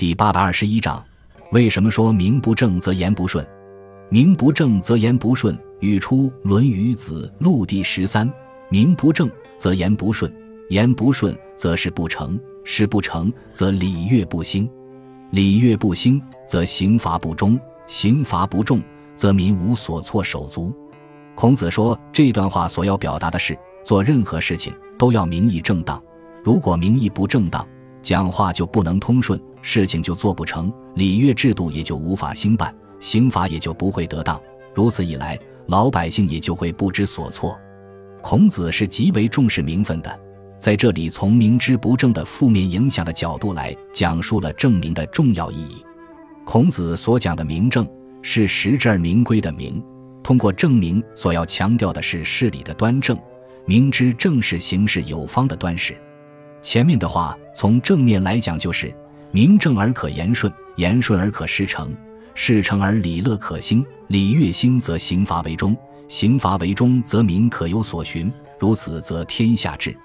第八百二十一章，为什么说名不正则言不顺？名不正则言不顺，语出《论语·子路》第十三。名不正则言不顺，言不顺则事不成，事不成则礼乐不兴，礼乐不兴则刑罚不忠，刑罚不重则民无所措手足。孔子说这段话所要表达的是，做任何事情都要名义正当，如果名义不正当，讲话就不能通顺，事情就做不成，礼乐制度也就无法兴办，刑罚也就不会得当。如此一来，老百姓也就会不知所措。孔子是极为重视名分的，在这里从明之不正的负面影响的角度来讲述了正名的重要意义。孔子所讲的名正，是实至而名归的名，通过正名所要强调的是事理的端正，明知正是行事有方的端实。前面的话从正面来讲，就是名正而可言顺，言顺而可事成，事成而礼乐可兴，礼乐兴则刑罚为中，刑罚为中则民可有所循，如此则天下治。